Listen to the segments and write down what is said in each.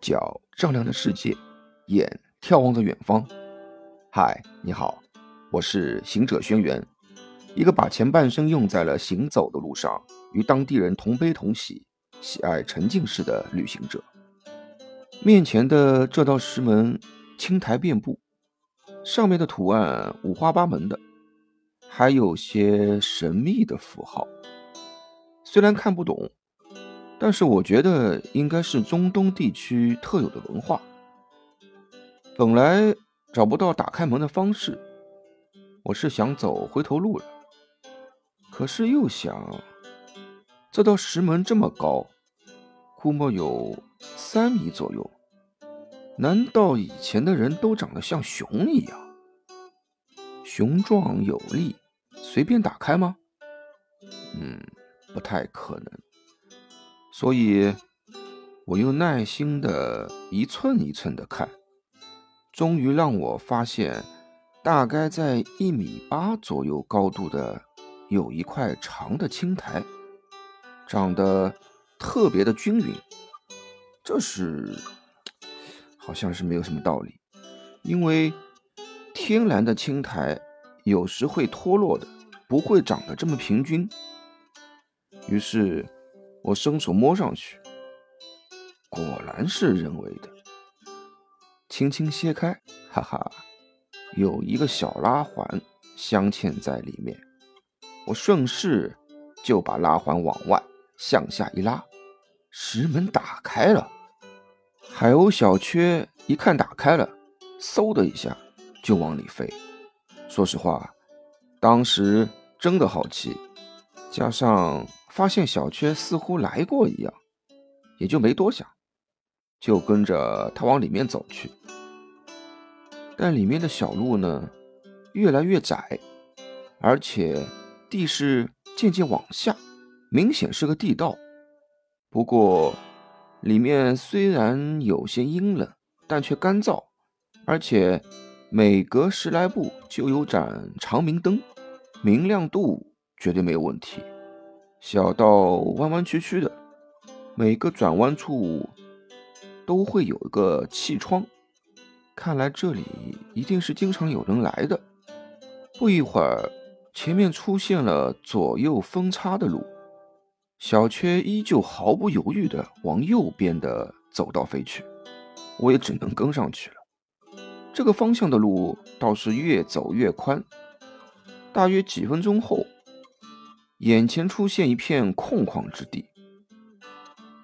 脚丈量着世界，眼眺望着远方。嗨，你好，我是行者轩辕，一个把前半生用在了行走的路上，与当地人同悲同喜，喜爱沉浸式的旅行者。面前的这道石门，青苔遍布，上面的图案五花八门的，还有些神秘的符号。虽然看不懂。但是我觉得应该是中东地区特有的文化。本来找不到打开门的方式，我是想走回头路了。可是又想，这道石门这么高，估摸有三米左右，难道以前的人都长得像熊一样，雄壮有力，随便打开吗？嗯，不太可能。所以，我又耐心的一寸一寸的看，终于让我发现，大概在一米八左右高度的有一块长的青苔，长得特别的均匀。这是好像是没有什么道理，因为天然的青苔有时会脱落的，不会长得这么平均。于是。我伸手摸上去，果然是人为的。轻轻掀开，哈哈，有一个小拉环镶嵌在里面。我顺势就把拉环往外向下一拉，石门打开了。海鸥小缺一看打开了，嗖的一下就往里飞。说实话，当时真的好奇，加上……发现小缺似乎来过一样，也就没多想，就跟着他往里面走去。但里面的小路呢，越来越窄，而且地势渐渐往下，明显是个地道。不过里面虽然有些阴冷，但却干燥，而且每隔十来步就有盏长明灯，明亮度绝对没有问题。小道弯弯曲曲的，每个转弯处都会有一个气窗，看来这里一定是经常有人来的。不一会儿，前面出现了左右分叉的路，小雀依旧毫不犹豫地往右边的走道飞去，我也只能跟上去了。这个方向的路倒是越走越宽，大约几分钟后。眼前出现一片空旷之地，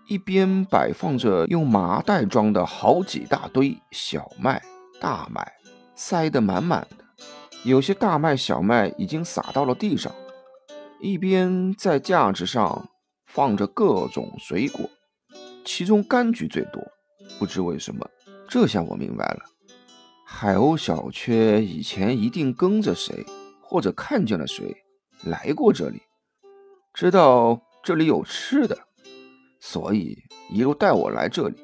一边摆放着用麻袋装的好几大堆小麦、大麦，塞得满满的，有些大麦、小麦已经撒到了地上；一边在架子上放着各种水果，其中柑橘最多。不知为什么，这下我明白了，海鸥小雀以前一定跟着谁，或者看见了谁来过这里。知道这里有吃的，所以一路带我来这里。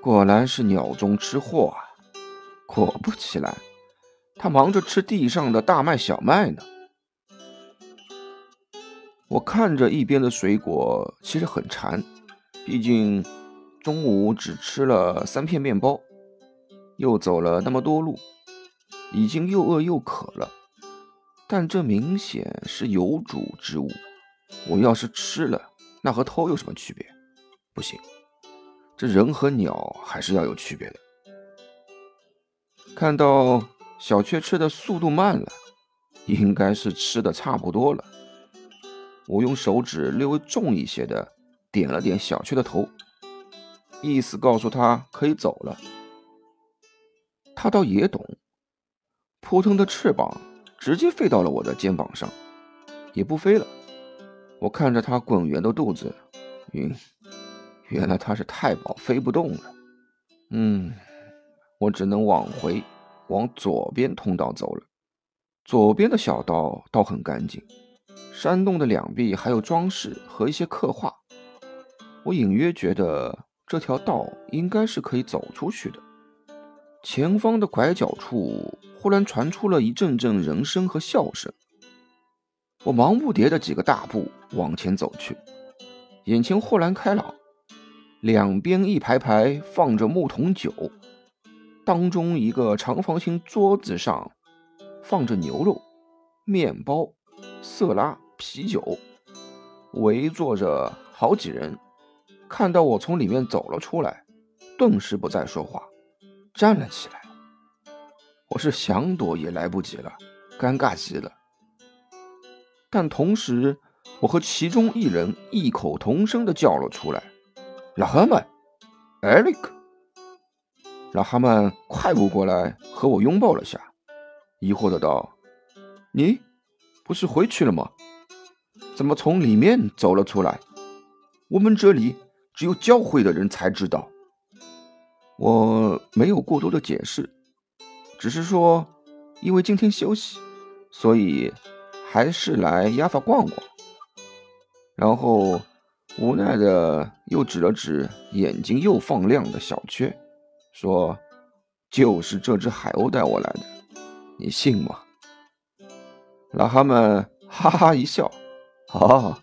果然是鸟中吃货啊！果不其然，他忙着吃地上的大麦、小麦呢。我看着一边的水果，其实很馋，毕竟中午只吃了三片面包，又走了那么多路，已经又饿又渴了。但这明显是有主之物，我要是吃了，那和偷有什么区别？不行，这人和鸟还是要有区别的。看到小雀吃的速度慢了，应该是吃的差不多了。我用手指略微重一些的点了点小雀的头，意思告诉他可以走了。他倒也懂，扑腾的翅膀。直接飞到了我的肩膀上，也不飞了。我看着它滚圆的肚子，晕，原来它是太饱飞不动了。嗯，我只能往回，往左边通道走了。左边的小道倒很干净，山洞的两壁还有装饰和一些刻画。我隐约觉得这条道应该是可以走出去的。前方的拐角处。忽然传出了一阵阵人声和笑声，我忙不迭的几个大步往前走去，眼前豁然开朗，两边一排排放着木桶酒，当中一个长方形桌子上放着牛肉、面包、色拉、啤酒，围坐着好几人。看到我从里面走了出来，顿时不再说话，站了起来。我是想躲也来不及了，尴尬极了。但同时，我和其中一人异口同声的叫了出来。老哈曼，Eric，老哈曼快步过来和我拥抱了下，疑惑的道：“你不是回去了吗？怎么从里面走了出来？我们这里只有教会的人才知道。”我没有过多的解释，只是说，因为今天休息，所以还是来亚法逛逛，然后。无奈的又指了指眼睛又放亮的小缺，说：“就是这只海鸥带我来的，你信吗？”老哈们哈哈一笑：“哦，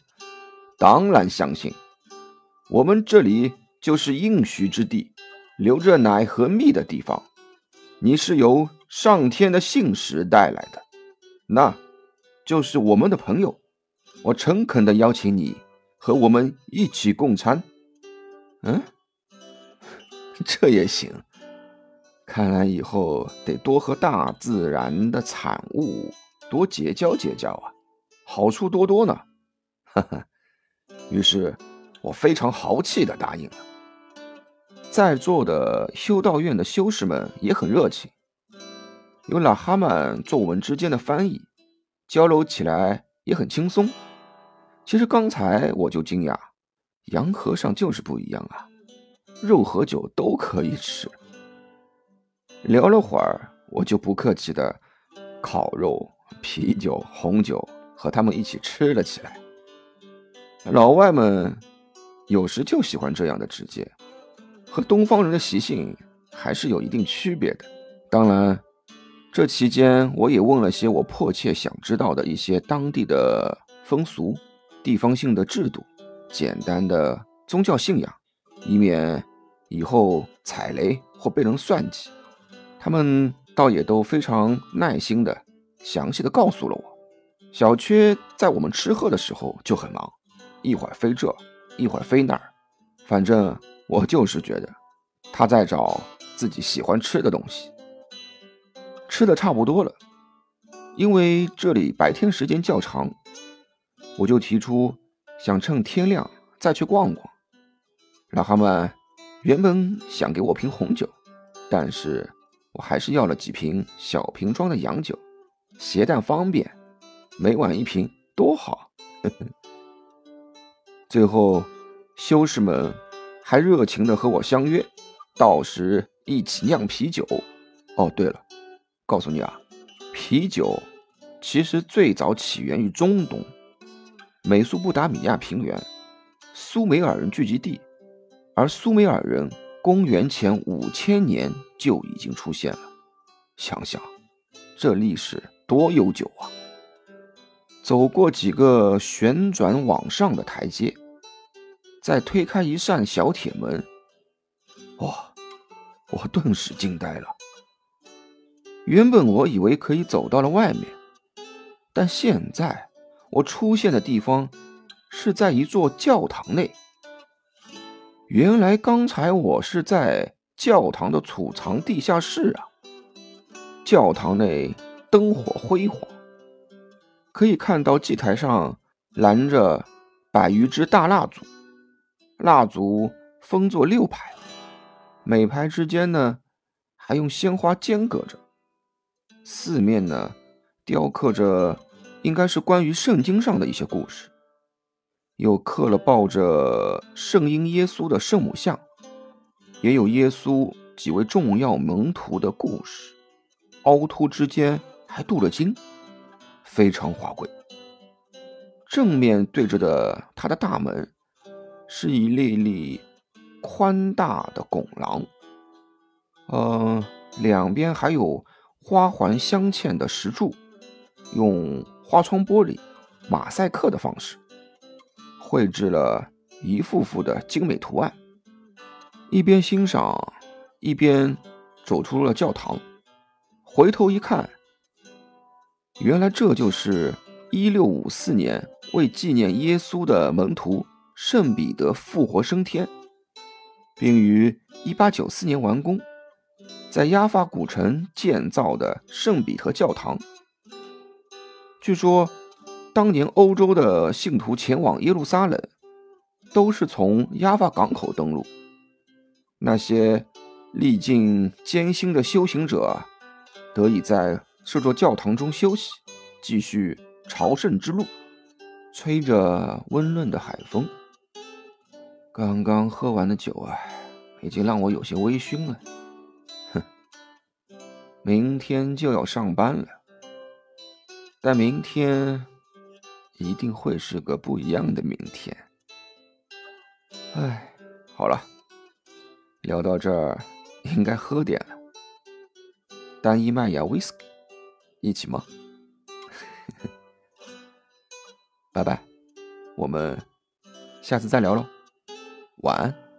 当然相信。我们这里就是应许之地，流着奶和蜜的地方。你是由上天的信使带来的，那就是我们的朋友。我诚恳的邀请你。”和我们一起共餐，嗯，这也行。看来以后得多和大自然的产物多结交结交啊，好处多多呢。哈哈。于是，我非常豪气的答应了。在座的修道院的修士们也很热情，有老哈曼做我们之间的翻译，交流起来也很轻松。其实刚才我就惊讶，洋和尚就是不一样啊，肉和酒都可以吃。聊了会儿，我就不客气的烤肉、啤酒、红酒和他们一起吃了起来。老外们有时就喜欢这样的直接，和东方人的习性还是有一定区别的。当然，这期间我也问了些我迫切想知道的一些当地的风俗。地方性的制度，简单的宗教信仰，以免以后踩雷或被人算计。他们倒也都非常耐心的、详细的告诉了我。小缺在我们吃喝的时候就很忙，一会儿飞这，一会儿飞那儿，反正我就是觉得他在找自己喜欢吃的东西。吃的差不多了，因为这里白天时间较长。我就提出想趁天亮再去逛逛。老哈们原本想给我瓶红酒，但是我还是要了几瓶小瓶装的洋酒，携带方便，每晚一瓶多好。最后，修士们还热情地和我相约，到时一起酿啤酒。哦，对了，告诉你啊，啤酒其实最早起源于中东。美苏不达米亚平原，苏美尔人聚集地，而苏美尔人公元前五千年就已经出现了。想想，这历史多悠久啊！走过几个旋转往上的台阶，再推开一扇小铁门，哇！我顿时惊呆了。原本我以为可以走到了外面，但现在。我出现的地方是在一座教堂内。原来刚才我是在教堂的储藏地下室啊！教堂内灯火辉煌，可以看到祭台上燃着百余支大蜡烛，蜡烛分作六排，每排之间呢还用鲜花间隔着，四面呢雕刻着。应该是关于圣经上的一些故事，有刻了抱着圣婴耶稣的圣母像，也有耶稣几位重要门徒的故事，凹凸之间还镀了金，非常华贵。正面对着的它的大门，是一粒粒宽大的拱廊，嗯，两边还有花环镶嵌的石柱，用。花窗玻璃马赛克的方式绘制了一幅幅的精美图案，一边欣赏，一边走出了教堂。回头一看，原来这就是1654年为纪念耶稣的门徒圣彼得复活升天，并于1894年完工，在亚法古城建造的圣彼得教堂。据说，当年欧洲的信徒前往耶路撒冷，都是从亚法港口登陆。那些历尽艰辛的修行者。得以在这座教堂中休息，继续朝圣之路。吹着温润的海风，刚刚喝完的酒啊，已经让我有些微醺了。哼，明天就要上班了，但明天一定会是个不一样的明天。哎，好了，聊到这儿，应该喝点了。单一麦芽 whisky，一起吗？拜拜，我们下次再聊喽，晚安。